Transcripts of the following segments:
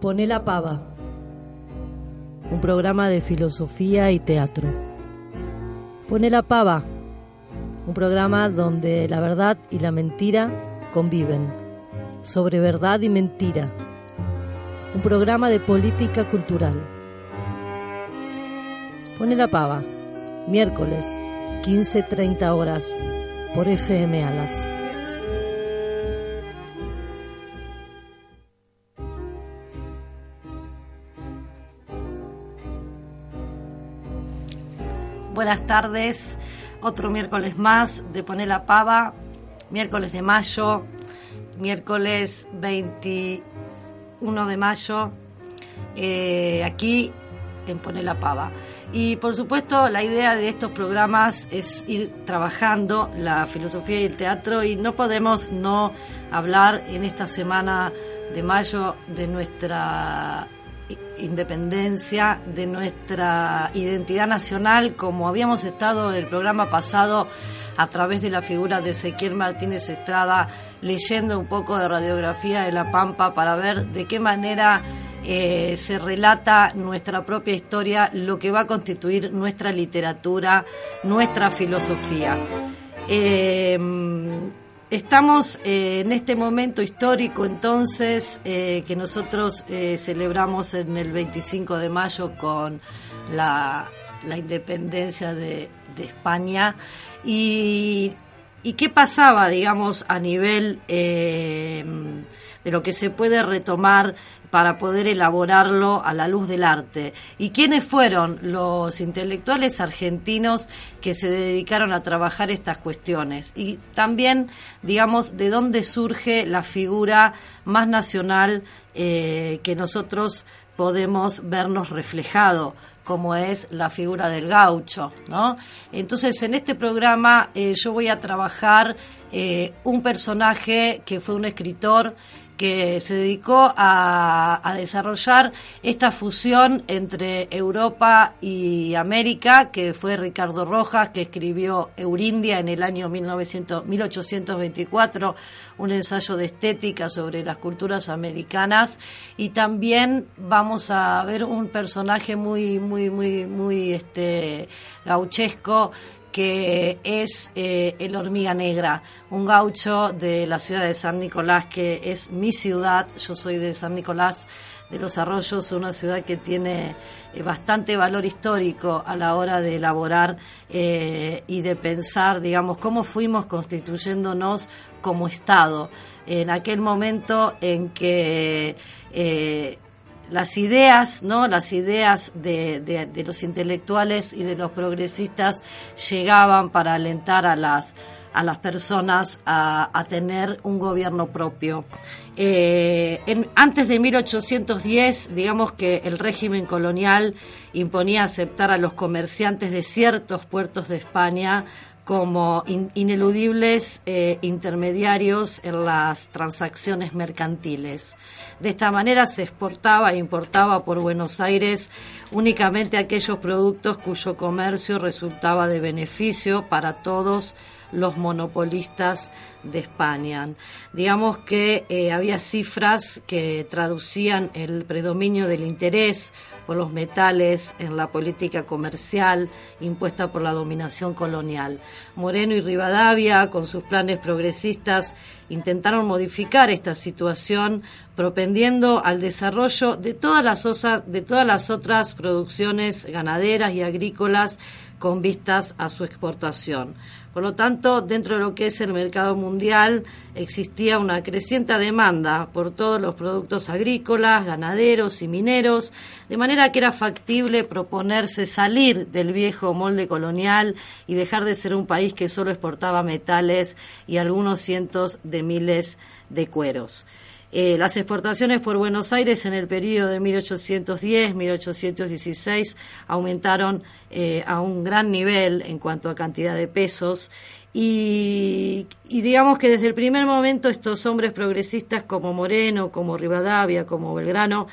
Poné la pava, un programa de filosofía y teatro. Poné la pava, un programa donde la verdad y la mentira conviven, sobre verdad y mentira. Un programa de política cultural. Pone la pava, miércoles, 15.30 horas, por FM Alas. Buenas tardes, otro miércoles más de Poner la Pava, miércoles de mayo, miércoles 21 de mayo, eh, aquí en Poner la Pava. Y por supuesto la idea de estos programas es ir trabajando la filosofía y el teatro y no podemos no hablar en esta semana de mayo de nuestra independencia, de nuestra identidad nacional, como habíamos estado en el programa pasado a través de la figura de Ezequiel Martínez Estrada, leyendo un poco de radiografía de La Pampa para ver de qué manera eh, se relata nuestra propia historia, lo que va a constituir nuestra literatura, nuestra filosofía. Eh, Estamos eh, en este momento histórico entonces eh, que nosotros eh, celebramos en el 25 de mayo con la, independencia de, España. Y, qué pasaba, digamos, a nivel de lo que se puede retomar para poder elaborarlo a la luz del arte. ¿Y quiénes fueron los intelectuales argentinos que se dedicaron a trabajar estas cuestiones? Y también, digamos, de dónde surge la figura más nacional eh, que nosotros podemos vernos reflejado como es la figura del gaucho, ¿no? Entonces, en este programa eh, yo voy a trabajar eh, un personaje que fue un escritor que se dedicó a, desarrollar esta fusión entre Europa y América, que fue Ricardo Rojas, que escribió Eurindia en el año 1900, 1824, un ensayo de estética sobre las culturas americanas, y también vamos a ver un personaje muy, muy, muy, muy este, gauchesco, que es eh, el Hormiga Negra, un gaucho de la ciudad de San Nicolás, que es mi ciudad, yo soy de San Nicolás de los Arroyos, una ciudad que tiene eh, bastante valor histórico a la hora de elaborar eh, y de pensar, digamos, cómo fuimos constituyéndonos como Estado. En aquel momento en que las ideas, ¿no? Las ideas de, de, los intelectuales y de los progresistas llegaban para alentar a las a las personas a, tener un gobierno propio. Eh, antes de 1810, digamos que el régimen colonial imponía aceptar a los comerciantes de ciertos puertos de España como ineludibles eh, intermediarios en las transacciones mercantiles. De esta manera se exportaba e importaba por Buenos Aires únicamente aquellos productos cuyo comercio resultaba de beneficio para todos monopolistas de España. Digamos que eh, había cifras que traducían el predominio del interés por los metales en la política comercial impuesta por la dominación colonial. Moreno y Rivadavia, con sus planes progresistas, intentaron modificar esta situación propendiendo al desarrollo de todas las, de todas las otras producciones ganaderas y agrícolas con vistas a su exportación. Por lo tanto, dentro de lo que es el mercado mundial, existía una creciente demanda por todos los productos agrícolas, ganaderos y mineros, de manera que era factible proponerse salir del viejo molde colonial y dejar de ser un país que solo exportaba metales y algunos cientos de miles de cueros. Eh, las exportaciones por Buenos Aires en el periodo de 1810-1816 aumentaron eh, a un gran nivel en cuanto a cantidad de pesos. Y, digamos que desde el primer momento estos hombres progresistas como Moreno, como Rivadavia, como Belgrano,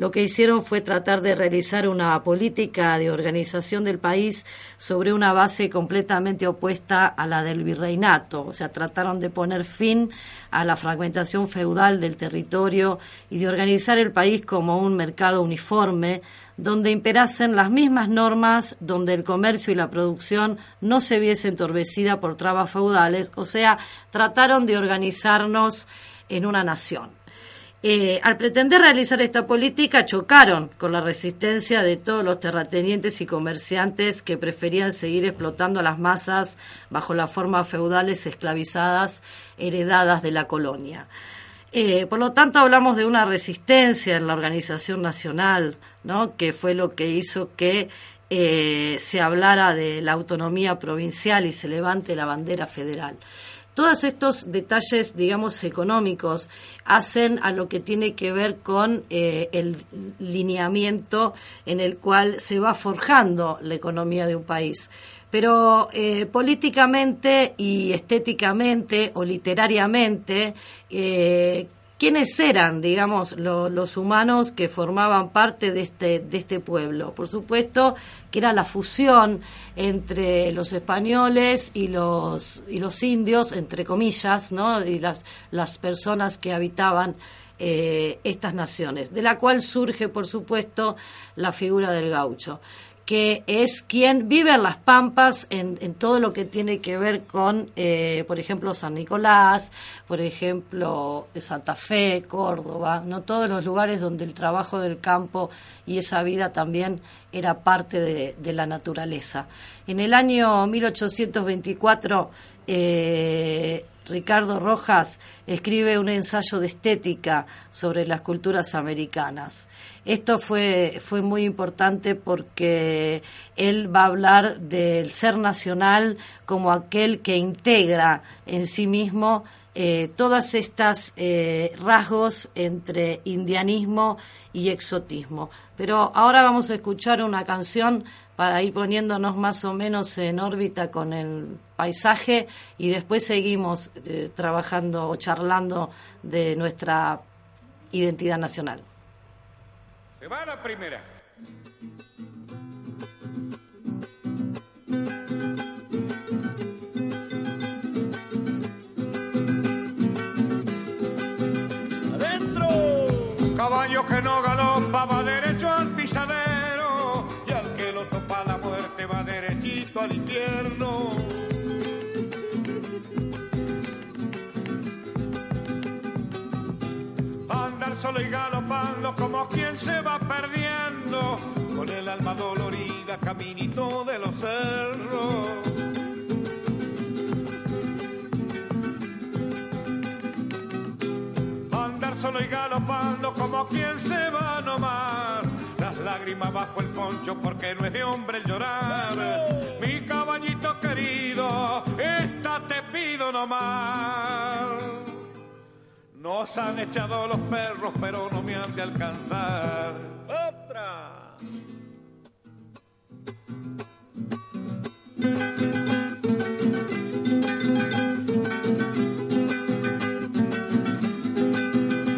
lo que hicieron fue tratar de realizar una política de organización del país sobre una base completamente opuesta a la del virreinato. O sea, trataron de poner fin a la fragmentación feudal del territorio y de organizar el país como un mercado uniforme donde imperasen las mismas normas, donde el comercio y la producción no se viese entorpecida por trabas feudales, o sea, trataron de organizarnos en una nación. Eh, al pretender realizar esta política chocaron con la resistencia de todos los terratenientes y comerciantes que preferían seguir explotando a las masas bajo las formas feudales esclavizadas heredadas de la colonia. Eh, por lo tanto, hablamos de una resistencia en la organización nacional, ¿no? que fue lo que hizo que eh, se hablara de la autonomía provincial y se levante la bandera federal. Todos estos detalles, digamos, económicos hacen a lo que tiene que ver con eh, el lineamiento en el cual se va forjando la economía de un país pero eh, políticamente y estéticamente o literariamente, ¿quiénes eran, digamos, los humanos que formaban parte de este, de este pueblo? Por supuesto que era la fusión entre los españoles y los, y los indios, entre comillas, ¿no? y las, las personas que habitaban eh, estas naciones, de la cual surge, por supuesto, la figura del gaucho que es quien vive en las Pampas en, todo lo que tiene que ver con, eh, por ejemplo, San Nicolás, por ejemplo, Santa Fe, Córdoba, no todos los lugares donde el trabajo del campo y esa vida también era parte de, la naturaleza. En el año 1824, eh, Ricardo Rojas escribe un ensayo de estética sobre las culturas americanas. Esto fue, fue muy importante porque él va a hablar del ser nacional como aquel que integra en sí mismo eh, todas estas eh, rasgos entre indianismo y exotismo. Pero ahora vamos a escuchar una canción para ir poniéndonos más o menos en órbita con el paisaje y después seguimos eh, trabajando o charlando de nuestra identidad nacional. Se va la primera. Adentro. Caballo que no galopa va derecho al muerte va derechito al infierno. solo y galopando como quien se va perdiendo, con el alma dolorida, caminito de los cerros. Andar solo y galopando como quien se va nomás, lágrimas bajo el poncho porque no es de hombre el llorar. Mi caballito querido, esta te pido nomás. Nos han echado los perros, pero no me han de alcanzar. ¡Otra!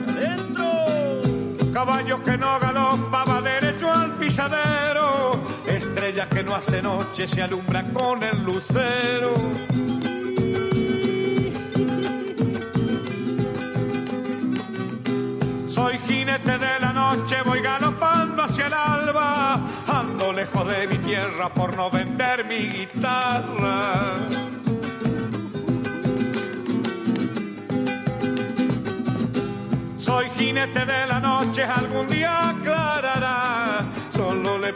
¡Adentro! Caballo que no Estrella que no hace noche se alumbra con el lucero Soy jinete de la noche, voy galopando hacia el alba, ando lejos de mi tierra por no vender mi guitarra. Soy jinete de la noche, algún día aclarará.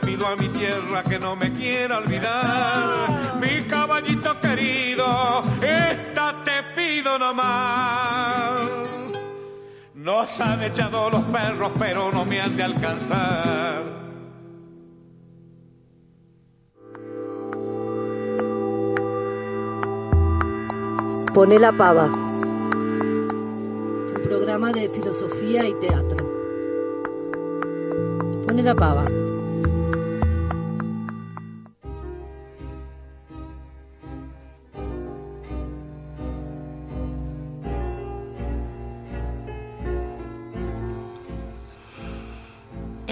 Pido a mi tierra que no me quiera olvidar. Mi caballito querido, esta te pido nomás. Nos han echado los perros, pero no me han de alcanzar. Pone la pava. Un programa de filosofía y teatro. Pone la pava.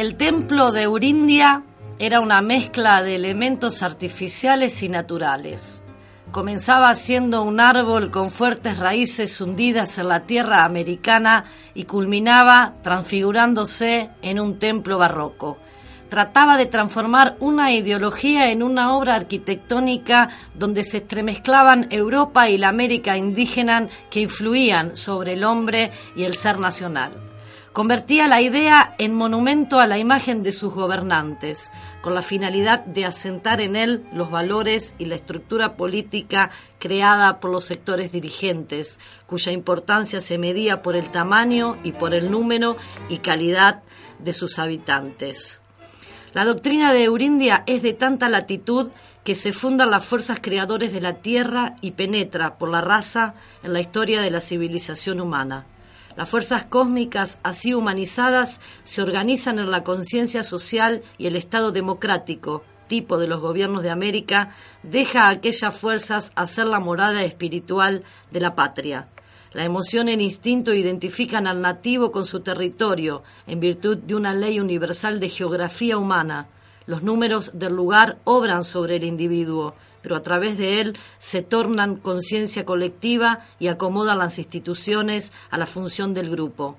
El templo de Eurindia era una mezcla de elementos artificiales y naturales. Comenzaba siendo un árbol con fuertes raíces hundidas en la tierra americana y culminaba transfigurándose en un templo barroco. Trataba de transformar una ideología en una obra arquitectónica donde se entremezclaban Europa y la América indígena que influían sobre el hombre y el ser nacional convertía la idea en monumento a la imagen de sus gobernantes, con la finalidad de asentar en él los valores y la estructura política creada por los sectores dirigentes, cuya importancia se medía por el tamaño y por el número y calidad de sus habitantes. La doctrina de Eurindia es de tanta latitud que se fundan las fuerzas creadores de la tierra y penetra por la raza en la historia de la civilización humana. Las fuerzas cósmicas así humanizadas se organizan en la conciencia social y el Estado democrático, tipo de los gobiernos de América, deja a aquellas fuerzas hacer la morada espiritual de la patria. La emoción y instinto identifican al nativo con su territorio, en virtud de una ley universal de geografía humana. Los números del lugar obran sobre el individuo, pero a través de él se tornan conciencia colectiva y acomodan las instituciones a la función del grupo.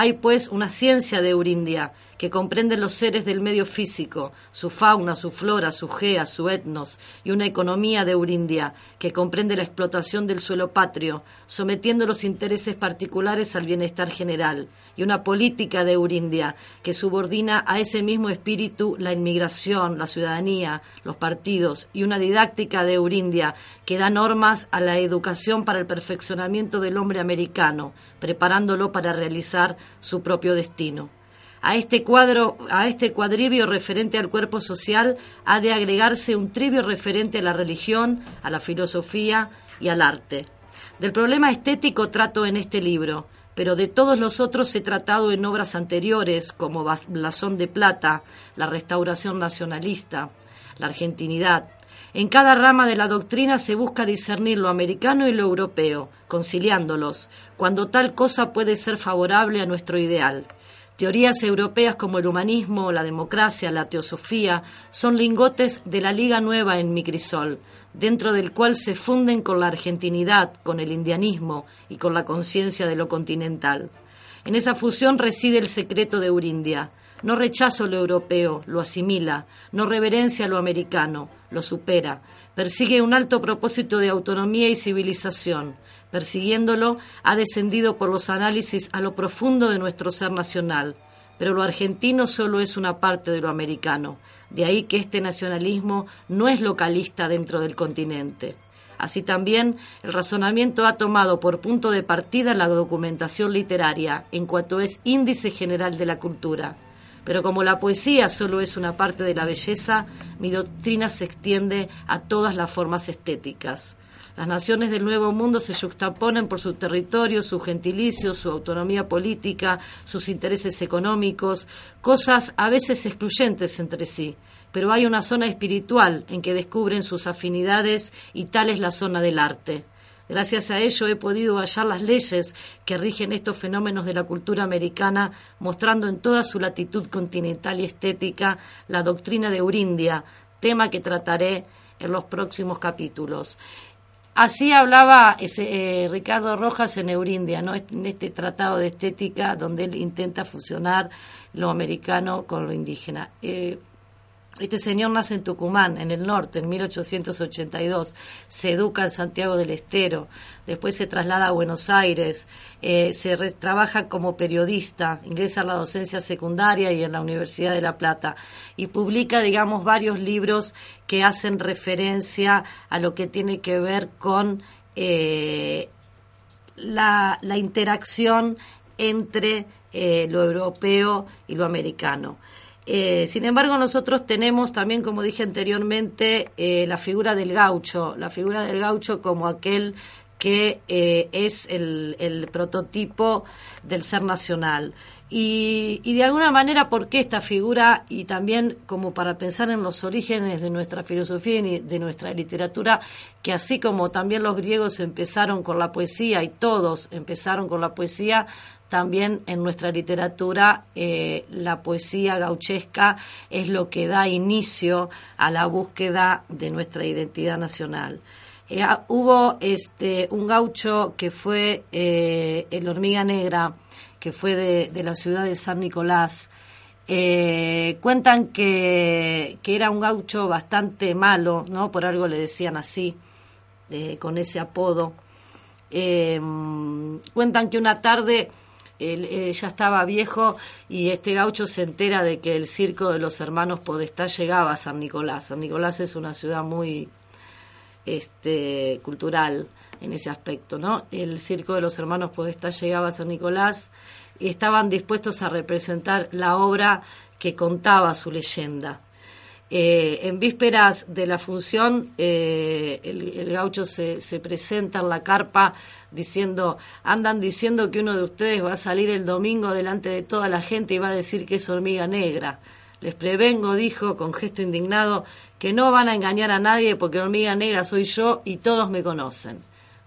Hay pues una ciencia de Eurindia que comprende los seres del medio físico, su fauna, su flora, su gea, su etnos, y una economía de Eurindia que comprende la explotación del suelo patrio, sometiendo los intereses particulares al bienestar general, y una política de Eurindia que subordina a ese mismo espíritu la inmigración, la ciudadanía, los partidos, y una didáctica de Eurindia que da normas a la educación para el perfeccionamiento del hombre americano, preparándolo para realizar su propio destino. A este cuadro, a este cuadribio referente al cuerpo social ha de agregarse un trivio referente a la religión, a la filosofía y al arte. Del problema estético trato en este libro, pero de todos los otros he tratado en obras anteriores como Blasón de Plata, la restauración nacionalista, la argentinidad. En cada rama de la doctrina se busca discernir lo americano y lo europeo, conciliándolos, cuando tal cosa puede ser favorable a nuestro ideal. Teorías europeas como el humanismo, la democracia, la teosofía son lingotes de la Liga Nueva en Micrisol, dentro del cual se funden con la argentinidad, con el indianismo y con la conciencia de lo continental. En esa fusión reside el secreto de Eurindia. No rechazo lo europeo, lo asimila, no reverencia lo americano, lo supera, persigue un alto propósito de autonomía y civilización, Persiguiéndolo, ha descendido por los análisis a lo profundo de nuestro ser nacional. Pero lo argentino solo es una parte de lo americano. De ahí que este nacionalismo no es localista dentro del continente. Así también, el razonamiento ha tomado por punto de partida la documentación literaria, en cuanto es índice general de la cultura. Pero como la poesía solo es una parte de la belleza, mi doctrina se extiende a todas las formas estéticas. Las naciones del Nuevo Mundo se juxtaponen por su territorio, su gentilicio, su autonomía política, sus intereses económicos, cosas a veces excluyentes entre sí. Pero hay una zona espiritual en que descubren sus afinidades y tal es la zona del arte. Gracias a ello he podido hallar las leyes que rigen estos fenómenos de la cultura americana, mostrando en toda su latitud continental y estética la doctrina de Eurindia, tema que trataré en los próximos capítulos. Así hablaba ese, eh, Ricardo Rojas en Eurindia, ¿no? en este tratado de estética donde él intenta fusionar lo americano con lo indígena. Eh, este señor nace en Tucumán, en el norte, en 1882. Se educa en Santiago del Estero. Después se traslada a Buenos Aires. Eh, se trabaja como periodista. Ingresa a la docencia secundaria y en la Universidad de La Plata. Y publica, digamos, varios libros que hacen referencia a lo que tiene que ver con eh, la, interacción entre eh, lo europeo y lo americano. Eh, sin embargo, nosotros tenemos también, como dije anteriormente, eh, la figura del gaucho, la figura del gaucho como aquel que eh, es el, prototipo del ser nacional. Y, y, de alguna manera, ¿por qué esta figura? Y también como para pensar en los orígenes de nuestra filosofía y de nuestra literatura, que así como también los griegos empezaron con la poesía y todos empezaron con la poesía, también en nuestra literatura eh, la poesía gauchesca es lo que da inicio a la búsqueda de nuestra identidad nacional. Eh, ah, hubo este, un gaucho que fue eh, el hormiga negra, que fue de, la ciudad de San Nicolás. cuentan que, que, era un gaucho bastante malo, ¿no? Por algo le decían así, con ese apodo. cuentan que una tarde él, ya estaba viejo y este gaucho se entera de que el circo de los hermanos Podestá llegaba a San Nicolás. San Nicolás es una ciudad muy este, cultural en ese aspecto, ¿no? El circo de los hermanos Podestá llegaba a San Nicolás y estaban dispuestos a representar la obra que contaba su leyenda. Eh, en vísperas de la función, eh, el, gaucho se, se, presenta en la carpa diciendo, andan diciendo que uno de ustedes va a salir el domingo delante de toda la gente y va a decir que es hormiga negra. Les prevengo, dijo con gesto indignado, que no van a engañar a nadie porque hormiga negra soy yo y todos me conocen.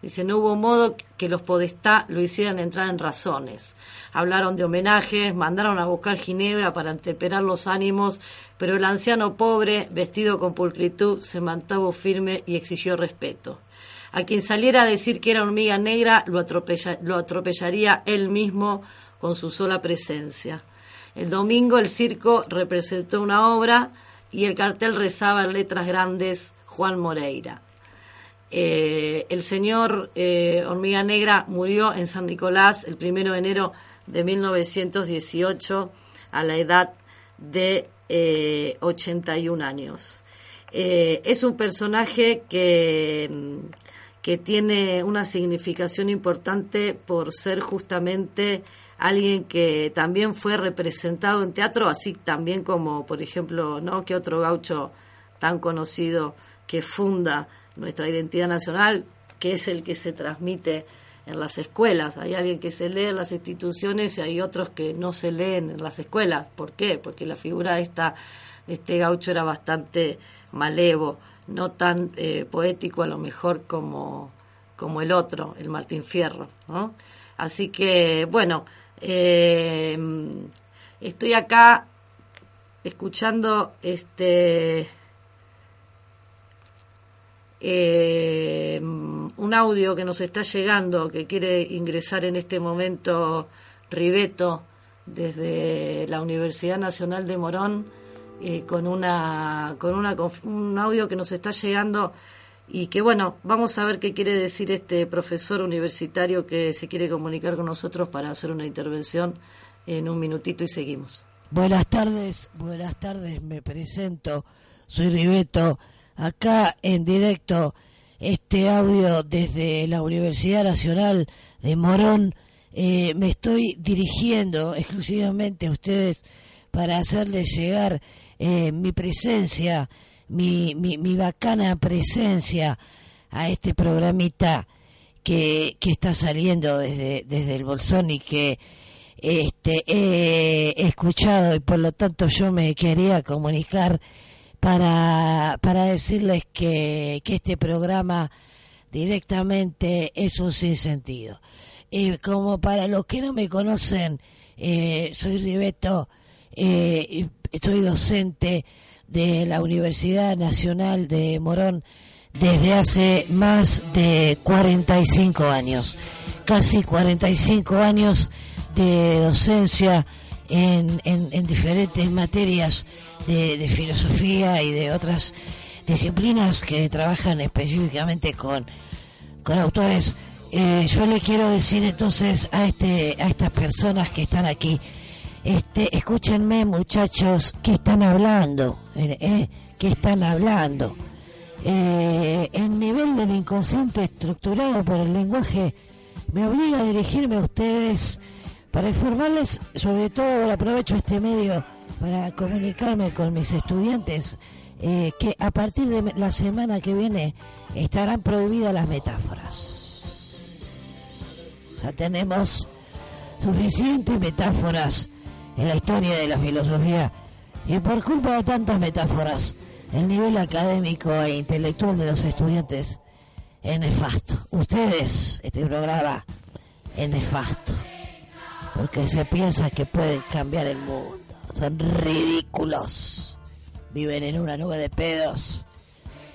Dice, no hubo modo que los podestá lo hicieran entrar en razones. Hablaron de homenajes, mandaron a buscar ginebra para anteperar los ánimos, pero el anciano pobre, vestido con pulcritud, se mantuvo firme y exigió respeto. A quien saliera a decir que era hormiga negra lo, lo atropellaría él mismo con su sola presencia. El domingo el circo representó una obra y el cartel rezaba en letras grandes Juan Moreira. Eh, el señor eh, Hormiga Negra murió en San Nicolás el primero de enero de 1918 a la edad de 81 eh, años. es un personaje que, que tiene una significación importante por ser justamente alguien que también fue representado en teatro, así también como, por ejemplo, ¿no? que otro gaucho tan conocido que funda nuestra identidad nacional, que es el que se transmite en las escuelas. Hay alguien que se lee en las instituciones y hay otros que no se leen en las escuelas. ¿Por qué? Porque la figura de, esta, este gaucho era bastante malevo, no tan eh, poético a lo mejor como, como el otro, el Martín Fierro. Así que, bueno, eh, estoy acá escuchando este eh, un audio que nos está llegando, que quiere ingresar en este momento Ribeto desde la Universidad Nacional de Morón, eh, con, una, con una, un audio que nos está llegando y que bueno, vamos a ver qué quiere decir este profesor universitario que se quiere comunicar con nosotros para hacer una intervención en un minutito y seguimos. Buenas tardes, buenas tardes, me presento, soy Ribeto acá en directo este audio desde la Universidad Nacional de Morón. Eh, me estoy dirigiendo exclusivamente a ustedes para hacerles llegar eh, mi presencia, mi, mi, mi, bacana presencia a este programita que, que está saliendo desde, desde el Bolsón y que este, he escuchado y por lo tanto yo me quería comunicar para, para decirles que, que este programa directamente es un sinsentido. Eh, como para los que no me conocen, eh, soy Ribeto, eh, soy docente de la Universidad Nacional de Morón desde hace más de 45 años, casi 45 años de docencia en, en, diferentes materias de, filosofía y de otras disciplinas que trabajan específicamente con, con autores. Eh, yo le quiero decir entonces a este a estas personas que están aquí, este, escúchenme muchachos, que están hablando? Eh, eh ¿Qué están hablando? Eh, el nivel del inconsciente estructurado por el lenguaje me obliga a dirigirme a ustedes para informarles, sobre todo aprovecho este medio para comunicarme con mis estudiantes eh, que a partir de la semana que viene estarán prohibidas las metáforas. Ya tenemos suficientes metáforas en la historia de la filosofía y por culpa de tantas metáforas, el nivel académico e intelectual de los estudiantes es nefasto. Ustedes, este programa, es nefasto. Porque se piensa que pueden cambiar el mundo. Son ridículos. Viven en una nube de pedos.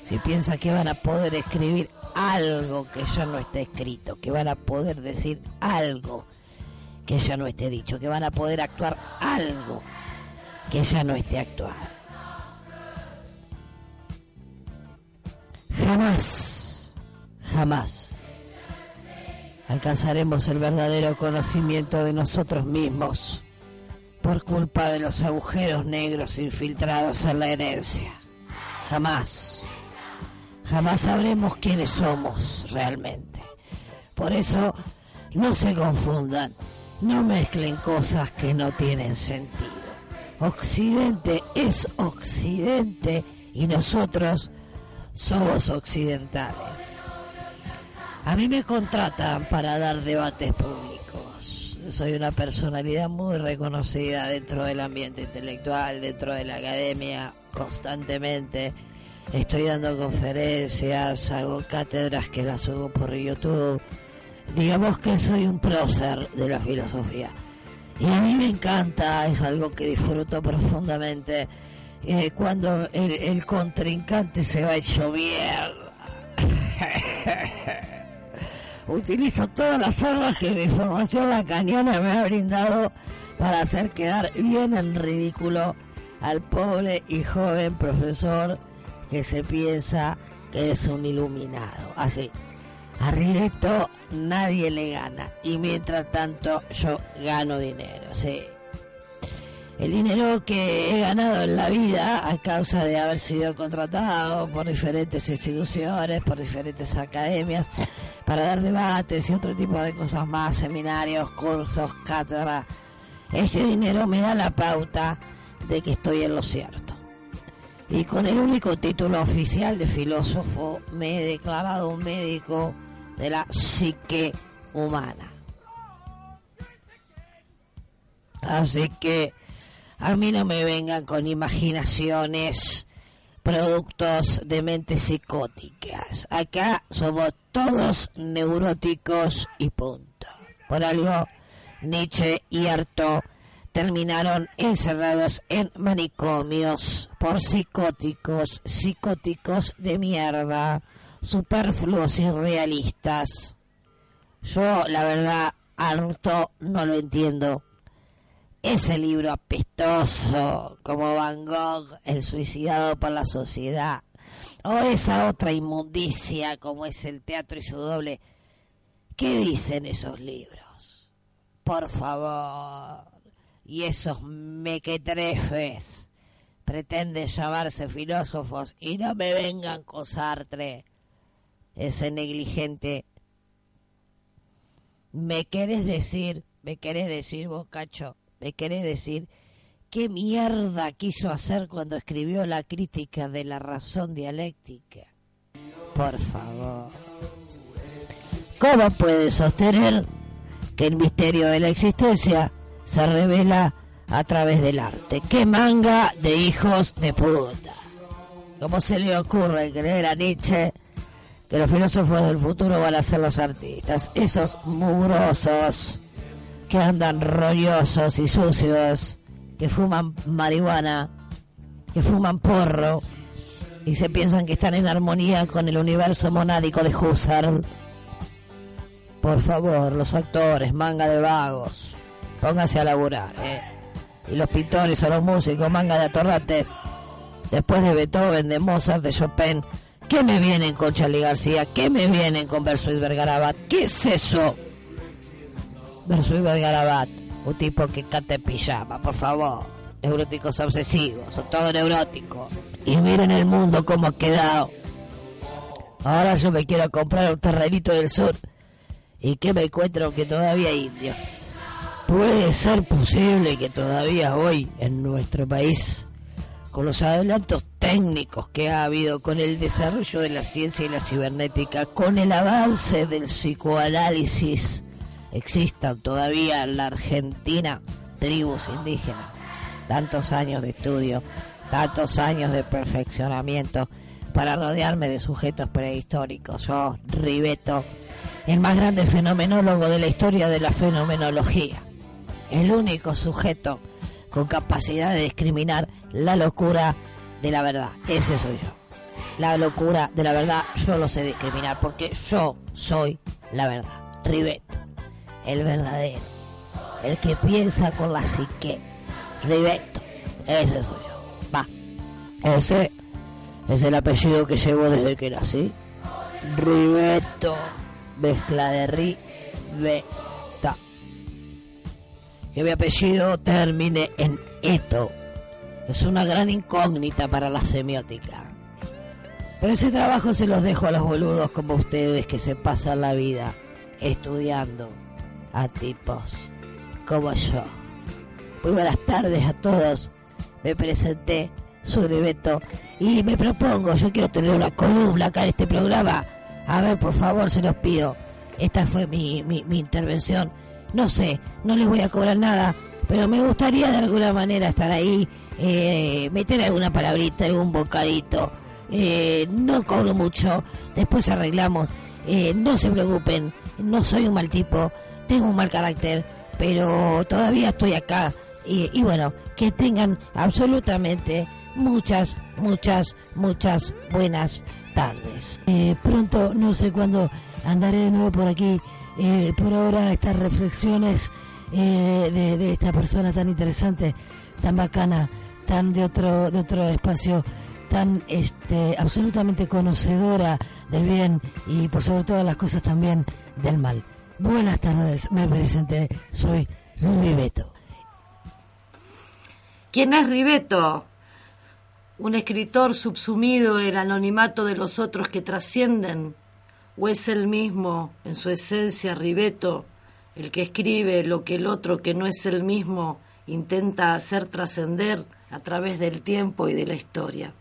Si piensan que van a poder escribir algo que ya no esté escrito, que van a poder decir algo que ya no esté dicho, que van a poder actuar algo que ya no esté actuado. Jamás, jamás alcanzaremos el verdadero conocimiento de nosotros mismos por culpa de los agujeros negros infiltrados en la herencia. Jamás, jamás sabremos quiénes somos realmente. Por eso, no se confundan, no mezclen cosas que no tienen sentido. Occidente es Occidente y nosotros somos occidentales. A mí me contratan para dar debates públicos. Soy una personalidad muy reconocida dentro del ambiente intelectual, dentro de la academia, constantemente. Estoy dando conferencias, hago cátedras que las subo por YouTube. Digamos que soy un prócer de la filosofía. Y a mí me encanta, es algo que disfruto profundamente, eh, cuando el, contrincante se va hecho mierda. Utilizo todas las armas que mi información lacaniana me ha brindado para hacer quedar bien en ridículo al pobre y joven profesor que se piensa que es un iluminado. Así, a Rileto nadie le gana y mientras tanto yo gano dinero, sí. El dinero que he ganado en la vida a causa de haber sido contratado por diferentes instituciones, por diferentes academias, para dar debates y otro tipo de cosas más, seminarios, cursos, cátedras. Este dinero me da la pauta de que estoy en lo cierto. Y con el único título oficial de filósofo me he declarado un médico de la psique humana. Así que a mí no me vengan con imaginaciones, productos de mentes psicóticas. Acá somos todos neuróticos y punto. Por algo, Nietzsche y Artaud terminaron encerrados en manicomios por psicóticos, psicóticos de mierda superfluos y realistas. Yo, la verdad, Arto no lo entiendo. Ese libro apestoso, como Van Gogh, el suicidado por la sociedad, o esa otra inmundicia como es el teatro y su doble. ¿Qué dicen esos libros? Por favor. Y esos mequetrefes pretenden llamarse filósofos y no me vengan con Sartre ese negligente. ¿Me querés decir, me querés decir vos, cacho, me querés decir qué mierda quiso hacer cuando escribió la crítica de la razón dialéctica? Por favor. ¿Cómo puede sostener que el misterio de la existencia se revela a través del arte? ¡Qué manga de hijos de puta! ¿Cómo se le ocurre creer a Nietzsche que los filósofos del futuro van a ser los artistas. Esos mugrosos que andan rollosos y sucios, que fuman marihuana, que fuman porro y se piensan que están en armonía con el universo monádico de Husserl. Por favor, los actores, manga de vagos, pónganse a laburar, ¿eh? Y los pintores o los músicos, manga de atorrates. Después de Beethoven, de Mozart, de Chopin, ¿Qué me vienen con Charlie García? ¿Qué me vienen con Bersuit Vergarabat? ¿Qué es eso? Bersuit Vergarabat, un tipo que canta pijama, por favor. Neuróticos obsesivos, son todos neuróticos. Y miren el mundo cómo ha quedado. Ahora yo me quiero comprar un terrenito del sur. ¿Y qué me encuentro? Que todavía hay indios. Puede ser posible que todavía hoy en nuestro país con los adelantos técnicos que ha habido, con el desarrollo de la ciencia y la cibernética, con el avance del psicoanálisis existan todavía en la Argentina tribus indígenas. Tantos años de estudio, tantos años de perfeccionamiento para rodearme de sujetos prehistóricos. Yo, Ribeto, el más grande fenomenólogo de la historia de la fenomenología. El único sujeto con capacidad de discriminar la locura de la verdad. Ese soy yo. La locura de la verdad yo lo sé discriminar porque yo soy la verdad. Ribeto, el verdadero, el que piensa con la psique. Ribeto, ese soy yo. Va, ese es el apellido que llevo desde que nací. Ribeto, mezcla de ri, Que mi apellido termine en eto. Es una gran incógnita para la semiótica. Pero ese trabajo se los dejo a los boludos como ustedes que se pasan la vida estudiando a tipos como yo. Muy buenas tardes a todos. Me presenté, soy Beto y me propongo, yo quiero tener una columna acá en este programa. A ver, por favor, se los pido. Esta fue mi, mi, intervención. No sé, no les voy a cobrar nada, pero me gustaría de alguna manera estar ahí, eh, meter alguna palabrita, algún bocadito eh, no cobro mucho, después arreglamos, eh, no se preocupen, no soy un mal tipo, tengo un mal carácter, pero todavía estoy acá y, bueno, que tengan absolutamente muchas, muchas, muchas buenas tardes. Eh, pronto, no sé cuándo, andaré de nuevo por aquí. por ahora estas reflexiones de, de, esta persona tan interesante, tan bacana, tan de otro, de otro espacio tan este, absolutamente conocedora del bien y por sobre todas las cosas también del mal. Buenas tardes, me presente, soy Ribeto. ¿Quién es Ribeto? ¿Un escritor subsumido el anonimato de los otros que trascienden? ¿O es el mismo, en su esencia, Ribeto, el que escribe lo que el otro que no es el mismo intenta hacer trascender a través del tiempo y de la historia?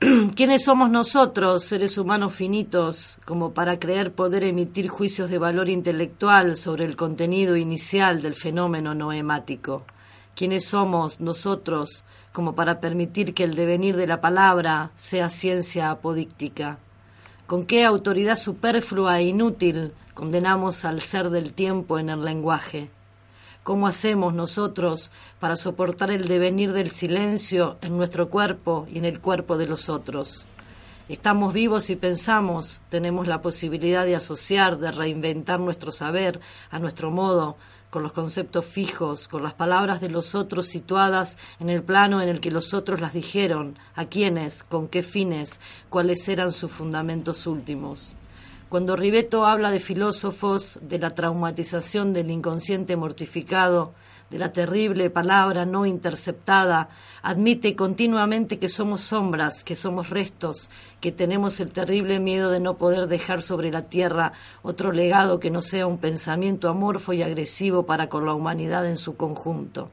¿Quiénes somos nosotros, seres humanos finitos, como para creer poder emitir juicios de valor intelectual sobre el contenido inicial del fenómeno noemático? ¿Quiénes somos nosotros como para permitir que el devenir de la palabra sea ciencia apodíctica? ¿Con qué autoridad superflua e inútil condenamos al ser del tiempo en el lenguaje? ¿Cómo hacemos nosotros para soportar el devenir del silencio en nuestro cuerpo y en el cuerpo de los otros? Estamos vivos y pensamos, tenemos la posibilidad de asociar, de reinventar nuestro saber a nuestro modo, con los conceptos fijos, con las palabras de los otros situadas en el plano en el que los otros las dijeron, a quiénes, con qué fines, cuáles eran sus fundamentos últimos. Cuando Ribeto habla de filósofos, de la traumatización del inconsciente mortificado, de la terrible palabra no interceptada, admite continuamente que somos sombras, que somos restos, que tenemos el terrible miedo de no poder dejar sobre la tierra otro legado que no sea un pensamiento amorfo y agresivo para con la humanidad en su conjunto.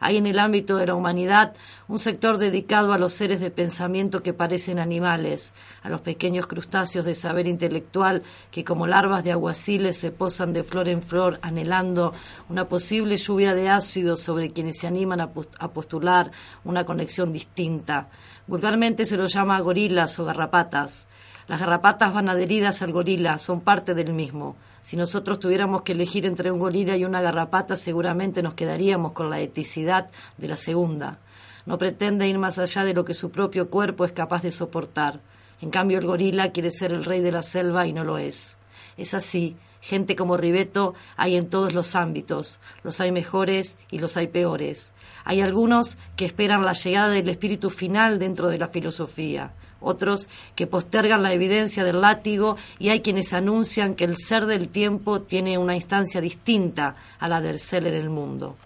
Hay en el ámbito de la humanidad un sector dedicado a los seres de pensamiento que parecen animales, a los pequeños crustáceos de saber intelectual que como larvas de aguaciles se posan de flor en flor anhelando una posible lluvia de ácido sobre quienes se animan a, postular una conexión distinta. Vulgarmente se los llama gorilas o garrapatas. Las garrapatas van adheridas al gorila, son parte del mismo. Si nosotros tuviéramos que elegir entre un gorila y una garrapata, seguramente nos quedaríamos con la eticidad de la segunda. No pretende ir más allá de lo que su propio cuerpo es capaz de soportar. En cambio, el gorila quiere ser el rey de la selva y no lo es. Es así, gente como Ribeto hay en todos los ámbitos. Los hay mejores y los hay peores. Hay algunos que esperan la llegada del espíritu final dentro de la filosofía otros que postergan la evidencia del látigo y hay quienes anuncian que el ser del tiempo tiene una instancia distinta a la del ser en el mundo.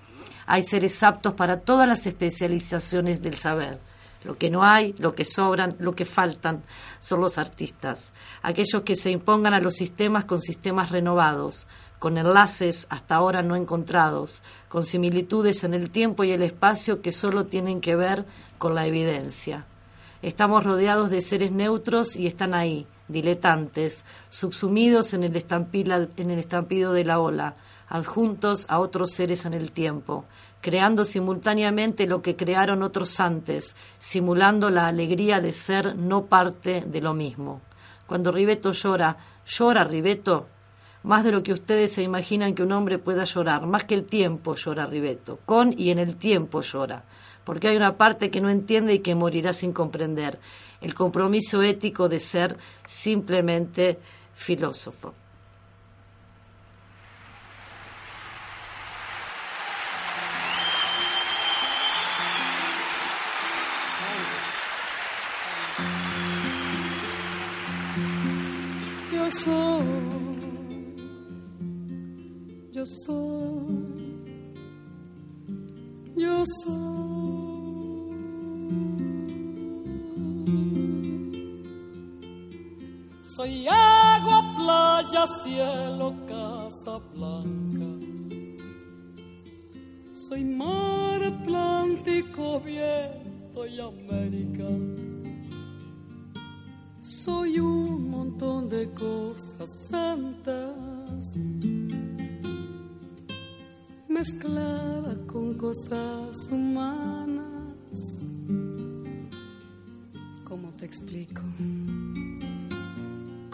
Hay seres aptos para todas las especializaciones del saber. Lo que no hay, lo que sobran, lo que faltan son los artistas, aquellos que se impongan a los sistemas con sistemas renovados, con enlaces hasta ahora no encontrados, con similitudes en el tiempo y el espacio que solo tienen que ver con la evidencia. Estamos rodeados de seres neutros y están ahí, diletantes, subsumidos en el, en el estampido de la ola, adjuntos a otros seres en el tiempo, creando simultáneamente lo que crearon otros antes, simulando la alegría de ser no parte de lo mismo. Cuando Ribeto llora, llora Ribeto, más de lo que ustedes se imaginan que un hombre pueda llorar, más que el tiempo llora Ribeto, con y en el tiempo llora, porque hay una parte que no entiende y que morirá sin comprender, el compromiso ético de ser simplemente filósofo.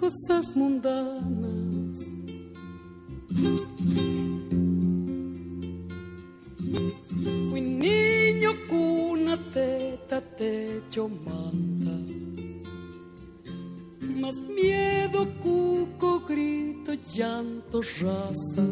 Cosas mundanas. Fui niño, cuna, teta, techo, manta más miedo, cuco, grito, llanto, raza.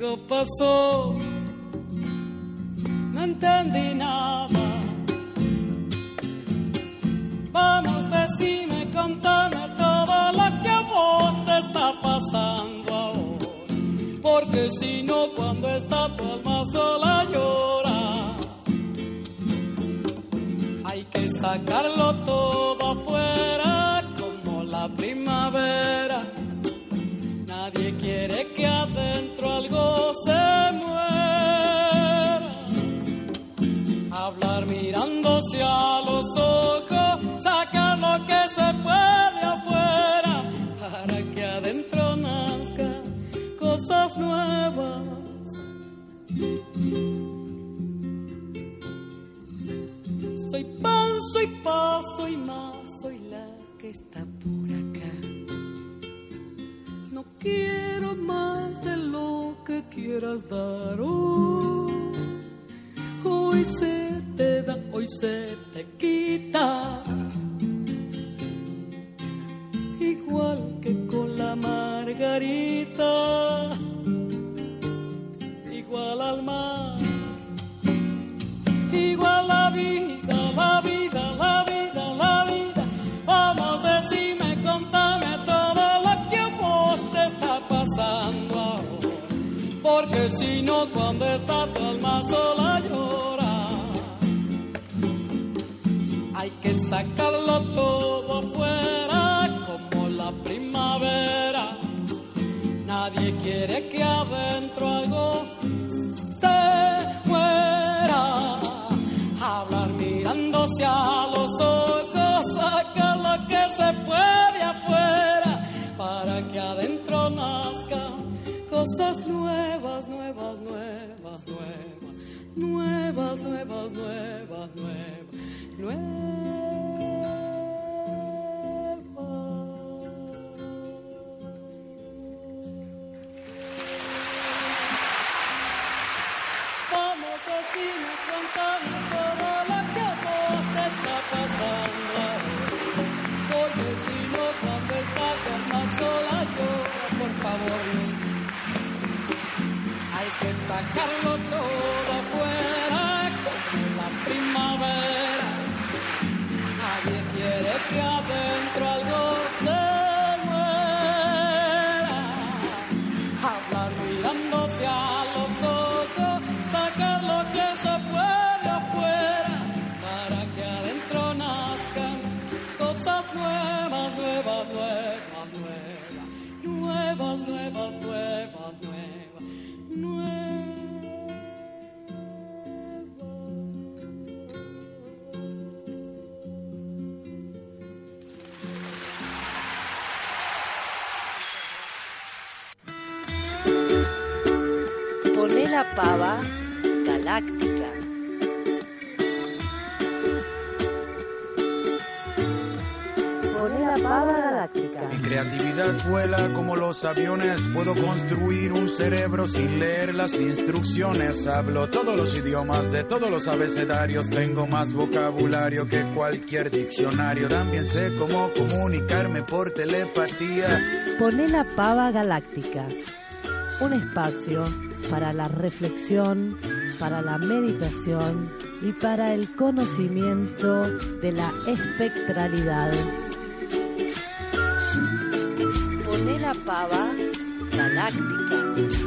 Pasó, no entendí nada. Vamos, decime, contame todo lo que a vos te está pasando ahora. Porque si no, cuando está tu alma sola llora. Hay que sacarlo todo se muera. Hablar mirándose a los ojos, sacar lo que se puede afuera para que adentro nazcan cosas nuevas. Soy pan, soy paso y más, soy la que está por acá. No quiero más quieras dar. hoy. Hoy se te da, hoy se te quita. Igual que con la margarita, igual al mar, igual la vida, la vida, la vida, Porque si no, cuando está pava galáctica. Poné la pava galáctica. Mi creatividad vuela como los aviones. Puedo construir un cerebro sin leer las instrucciones. Hablo todos los idiomas de todos los abecedarios. Tengo más vocabulario que cualquier diccionario. También sé cómo comunicarme por telepatía. Poné la pava galáctica. Un espacio para la reflexión, para la meditación y para el conocimiento de la espectralidad. Poné la pava galáctica.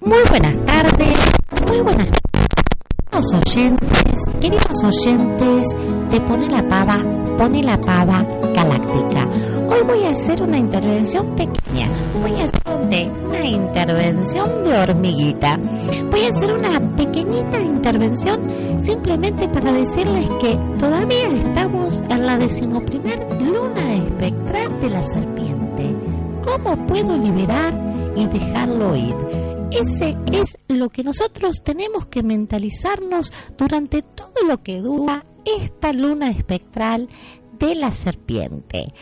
Muy buenas tardes, muy buenas tardes, oyentes, queridos oyentes de Pone la Pava, Pone la Pava Galáctica. Hoy voy a hacer una intervención pequeña, voy a hacer una intervención de hormiguita. Voy a hacer una pequeñita intervención simplemente para decirles que todavía estamos en la decimoprimer luna espectral de la serpiente. ¿Cómo puedo liberar y dejarlo ir? Ese es lo que nosotros tenemos que mentalizarnos durante todo lo que dura esta luna espectral de la serpiente.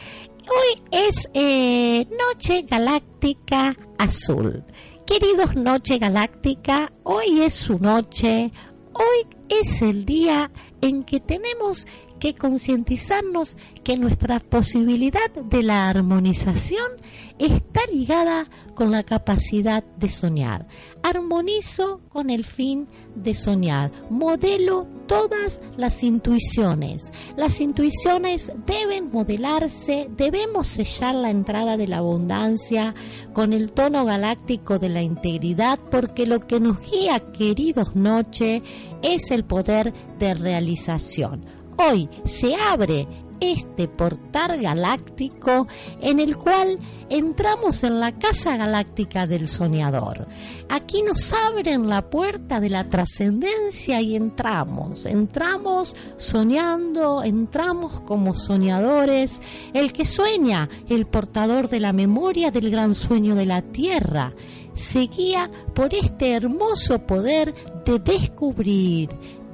Hoy es eh, Noche Galáctica Azul. Queridos Noche Galáctica, hoy es su noche, hoy es el día en que tenemos que concientizarnos que nuestra posibilidad de la armonización está ligada con la capacidad de soñar. Armonizo con el fin de soñar. Modelo todas las intuiciones. Las intuiciones deben modelarse, debemos sellar la entrada de la abundancia con el tono galáctico de la integridad, porque lo que nos guía, queridos noche, es el poder de realización. Hoy se abre este portal galáctico en el cual entramos en la casa galáctica del soñador. Aquí nos abren la puerta de la trascendencia y entramos, entramos soñando, entramos como soñadores, el que sueña, el portador de la memoria del gran sueño de la tierra, se guía por este hermoso poder de descubrir,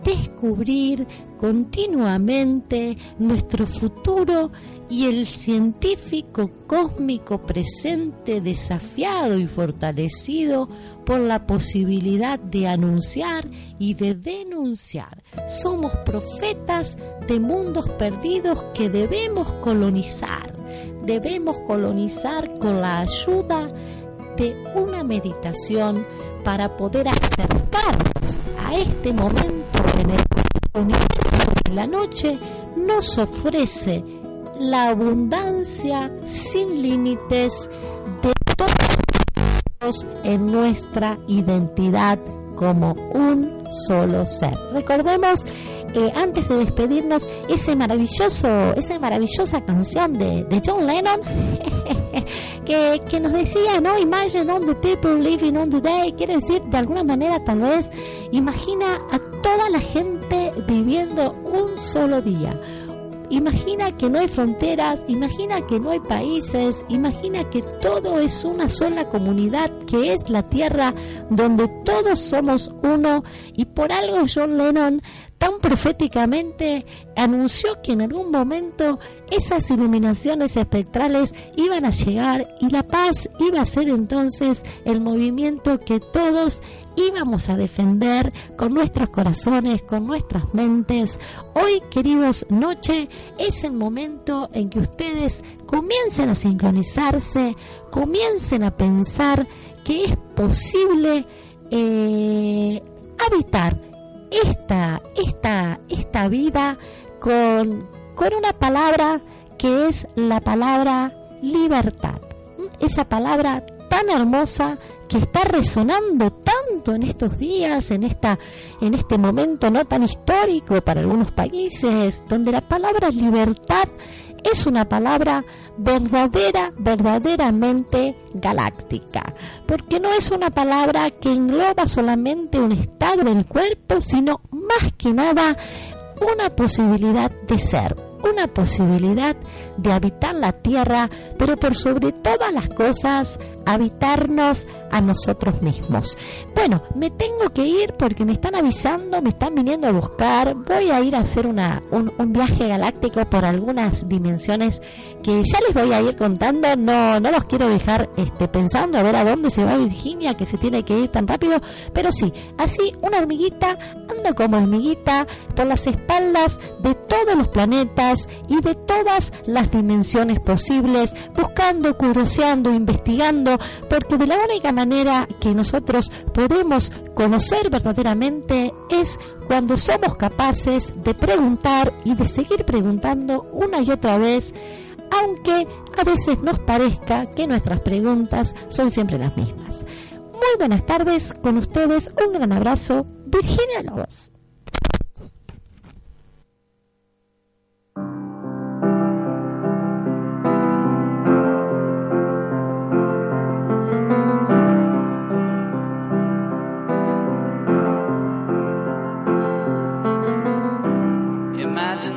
descubrir continuamente nuestro futuro y el científico cósmico presente desafiado y fortalecido por la posibilidad de anunciar y de denunciar. Somos profetas de mundos perdidos que debemos colonizar. Debemos colonizar con la ayuda de una meditación para poder acercarnos a este momento en el universo de la noche nos ofrece la abundancia sin límites de todos en nuestra identidad como un solo ser. Recordemos eh, antes de despedirnos ese maravilloso, esa maravillosa canción de, de John Lennon que, que, nos decía, ¿no? Imagine on the people living on the day. Quiere decir, de alguna manera, tal vez, imagina a toda la gente viviendo un solo día. Imagina que no hay fronteras, imagina que no hay países, imagina que todo es una sola comunidad, que es la tierra donde todos somos uno. Y por algo John Lennon tan proféticamente anunció que en algún momento esas iluminaciones espectrales iban a llegar y la paz iba a ser entonces el movimiento que todos íbamos a defender con nuestros corazones, con nuestras mentes. Hoy, queridos, noche es el momento en que ustedes comiencen a sincronizarse, comiencen a pensar que es posible eh, habitar esta, esta, esta vida con, con una palabra que es la palabra libertad. Esa palabra tan hermosa que está resonando tanto en estos días, en esta en este momento no tan histórico para algunos países, donde la palabra libertad es una palabra verdadera, verdaderamente galáctica, porque no es una palabra que engloba solamente un estado del cuerpo, sino más que nada una posibilidad de ser, una posibilidad de habitar la tierra, pero por sobre todas las cosas habitarnos a nosotros mismos. Bueno, me tengo que ir porque me están avisando, me están viniendo a buscar. Voy a ir a hacer una, un, viaje galáctico por algunas dimensiones que ya les voy a ir contando. No, no los quiero dejar este, pensando a ver a dónde se va Virginia, que se tiene que ir tan rápido. Pero sí, así una hormiguita anda como hormiguita por las espaldas de todos los planetas y de todas las dimensiones posibles, buscando, curioseando, investigando, porque de la única manera que nosotros podemos conocer verdaderamente es cuando somos capaces de preguntar y de seguir preguntando una y otra vez, aunque a veces nos parezca que nuestras preguntas son siempre las mismas. Muy buenas tardes, con ustedes un gran abrazo, Virginia Lobos. Pone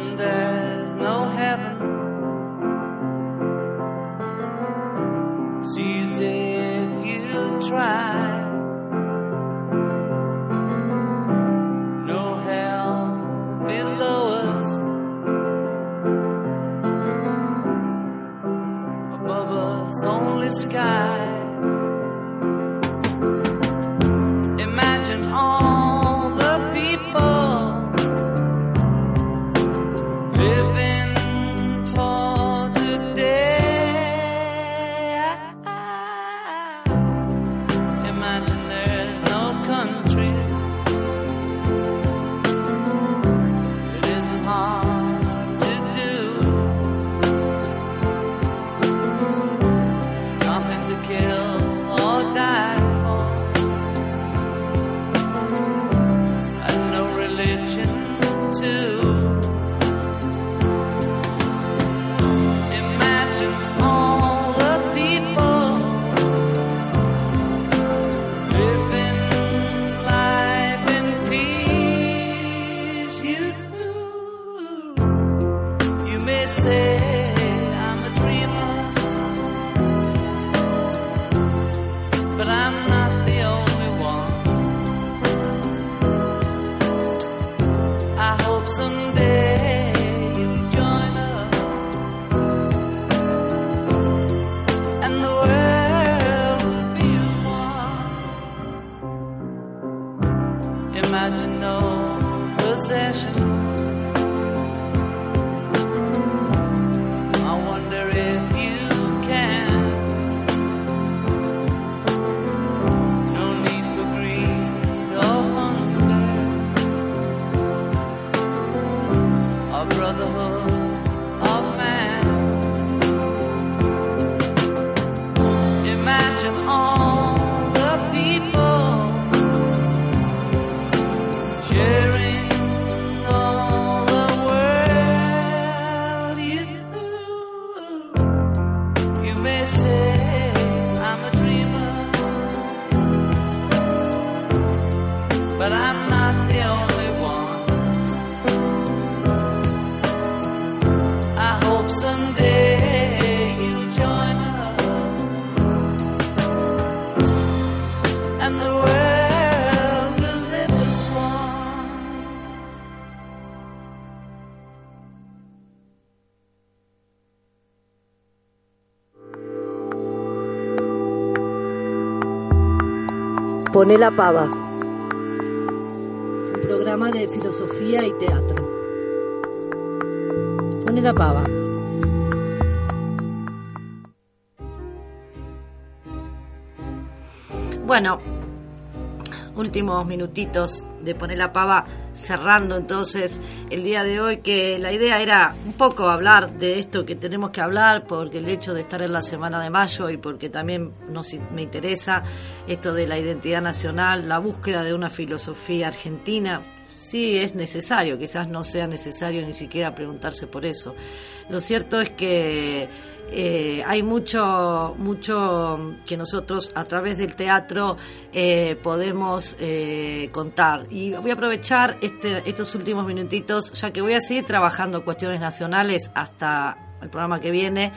la pava. Un programa de filosofía y teatro. Pone la pava. Bueno, últimos minutitos de poner la pava cerrando entonces el día de hoy que la idea era un poco hablar de esto que tenemos que hablar porque el hecho de estar en la semana de mayo y porque también nos, me interesa esto de la identidad nacional, la búsqueda de una filosofía argentina. Sí, es necesario, quizás no sea necesario ni siquiera preguntarse por eso. Lo cierto es que eh, hay mucho, mucho que nosotros a través del teatro eh, podemos eh, contar. Y voy a aprovechar este, estos últimos minutitos, ya que voy a seguir trabajando cuestiones nacionales hasta el programa que viene.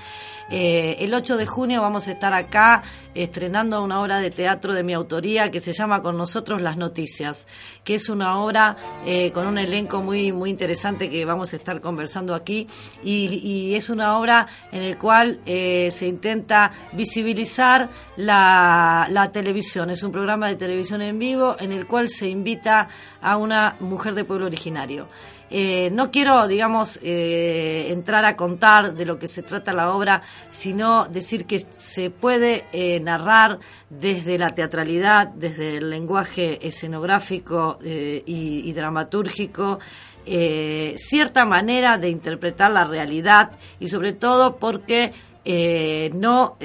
Eh, el 8 de junio vamos a estar acá estrenando una obra de teatro de mi autoría que se llama Con nosotros las noticias, que es una obra eh, con un elenco muy muy interesante que vamos a estar conversando aquí y, es una obra en el cual eh, se intenta visibilizar la, la televisión. Es un programa de televisión en vivo en el cual se invita a una mujer de pueblo originario. Eh, no quiero, digamos, eh, entrar a contar de lo que se trata la obra, sino decir que se puede eh, narrar desde la teatralidad, desde el lenguaje escenográfico y, dramatúrgico, cierta manera de interpretar la realidad y sobre todo porque no,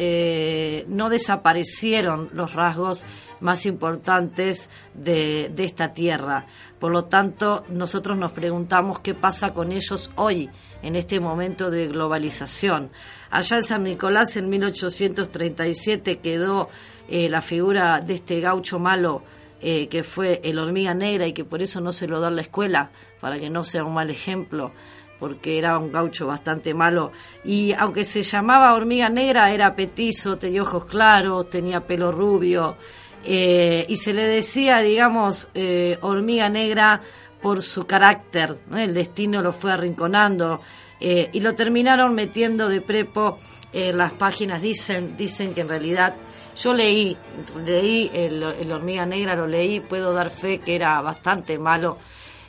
no desaparecieron los rasgos más importantes de, de esta tierra. Por lo tanto, nosotros nos preguntamos qué pasa con ellos hoy, en este momento de globalización. Allá en San Nicolás, en 1837, quedó eh, la figura de este gaucho malo eh, que fue el hormiga negra y que por eso no se lo da a la escuela, para que no sea un mal ejemplo porque era un gaucho bastante malo. Y aunque se llamaba hormiga negra, era petizo, tenía ojos claros, tenía pelo rubio, eh, y se le decía, digamos, eh, hormiga negra por su carácter, el destino lo fue arrinconando eh, y lo terminaron metiendo de prepo en las páginas, dicen, dicen que en realidad yo leí, leí el hormiga negra, lo leí, puedo dar fe que era bastante malo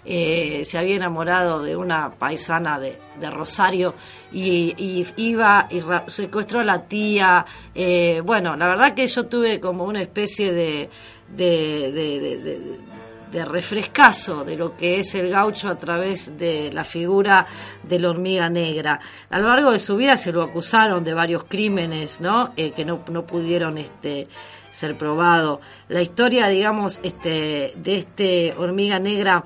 eh, se había enamorado de una paisana de, Rosario y, iba y secuestró a la tía. Eh, bueno, la verdad que yo tuve como una especie de, de, de, refrescazo de lo que es el gaucho a través de la figura de la hormiga negra. A lo largo de su vida se lo acusaron de varios crímenes. Eh, que no, pudieron este ser probado. La historia, digamos, este, de este hormiga negra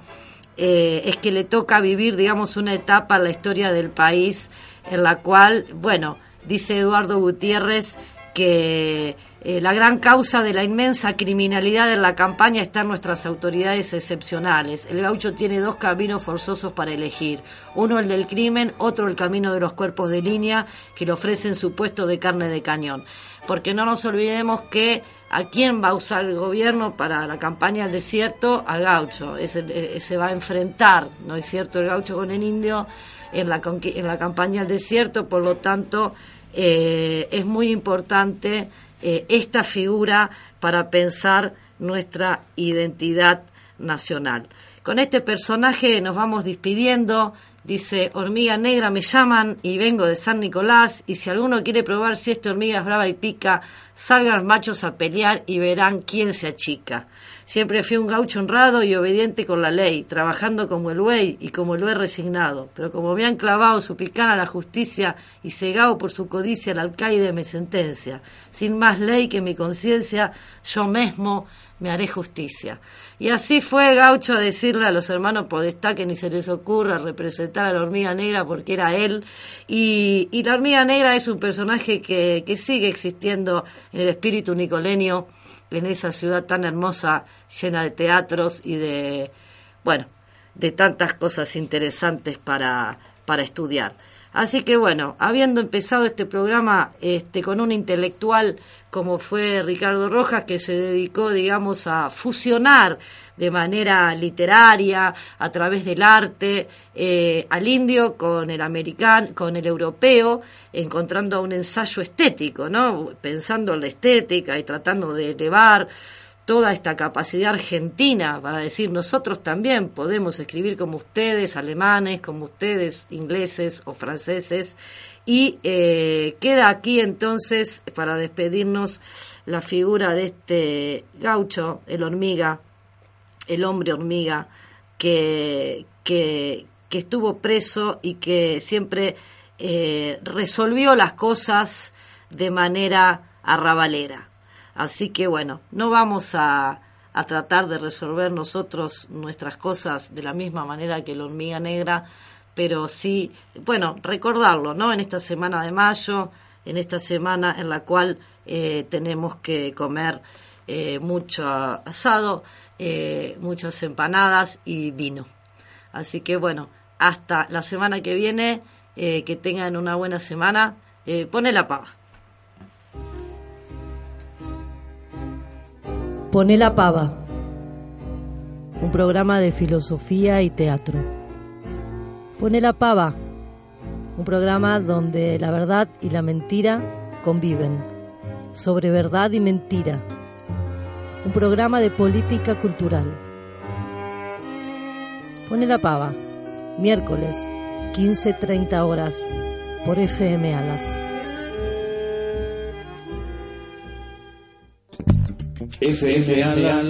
eh, es que le toca vivir, digamos, una etapa en la historia del país en la cual, bueno, dice Eduardo Gutiérrez que eh, la gran causa de la inmensa criminalidad en la campaña está en nuestras autoridades excepcionales. El gaucho tiene dos caminos forzosos para elegir. Uno el del crimen, otro el camino de los cuerpos de línea que le ofrecen su puesto de carne de cañón. Porque no nos olvidemos que a quién va a usar el gobierno para la campaña del desierto, al gaucho. se va a enfrentar, ¿no es cierto?, el gaucho con el indio en la, en la campaña del desierto, por lo tanto, eh, es muy importante eh, esta figura para pensar nuestra identidad nacional. Con este personaje nos vamos despidiendo. Dice, hormiga negra me llaman y vengo de San Nicolás y si alguno quiere probar si esta hormiga es brava y pica, salgan machos a pelear y verán quién se achica. Siempre fui un gaucho honrado y obediente con la ley, trabajando como el buey y como lo he resignado. Pero como me han clavado su picana a la justicia y cegado por su codicia al alcaide me sentencia. Sin más ley que mi conciencia, yo mismo me haré justicia. Y así fue Gaucho a decirle a los hermanos Podestá que ni se les ocurra representar a la hormiga negra porque era él. Y, la hormiga negra es un personaje que, que sigue existiendo en el espíritu nicolenio, en esa ciudad tan hermosa, llena de teatros y de, bueno, de tantas cosas interesantes para, para estudiar. Así que bueno, habiendo empezado este programa este, con un intelectual como fue Ricardo Rojas, que se dedicó, digamos, a fusionar de manera literaria, a través del arte, eh, al indio con el americano, con el europeo, encontrando un ensayo estético, ¿no? Pensando en la estética y tratando de elevar toda esta capacidad argentina para decir nosotros también podemos escribir como ustedes, alemanes, como ustedes, ingleses o franceses. Y eh, queda aquí entonces, para despedirnos, la figura de este gaucho, el hormiga, el hombre hormiga, que, que, estuvo preso y que siempre eh, resolvió las cosas de manera arrabalera. Así que bueno, no vamos a, tratar de resolver nosotros nuestras cosas de la misma manera que la hormiga negra, pero sí, bueno, recordarlo, ¿no? En esta semana de mayo, en esta semana en la cual eh, tenemos que comer eh, mucho asado, eh, muchas empanadas y vino. Así que bueno, hasta la semana que viene eh, que tengan una buena semana. Pone la pava. Pone la pava. Un programa de filosofía y teatro. Pone la pava. Un programa donde la verdad y la mentira conviven. Sobre verdad y mentira. Un programa de política cultural. Pone la pava. Miércoles, 15.30 horas. Por FM Alas. Alas